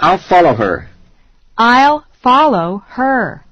I'll follow her. I'll follow her.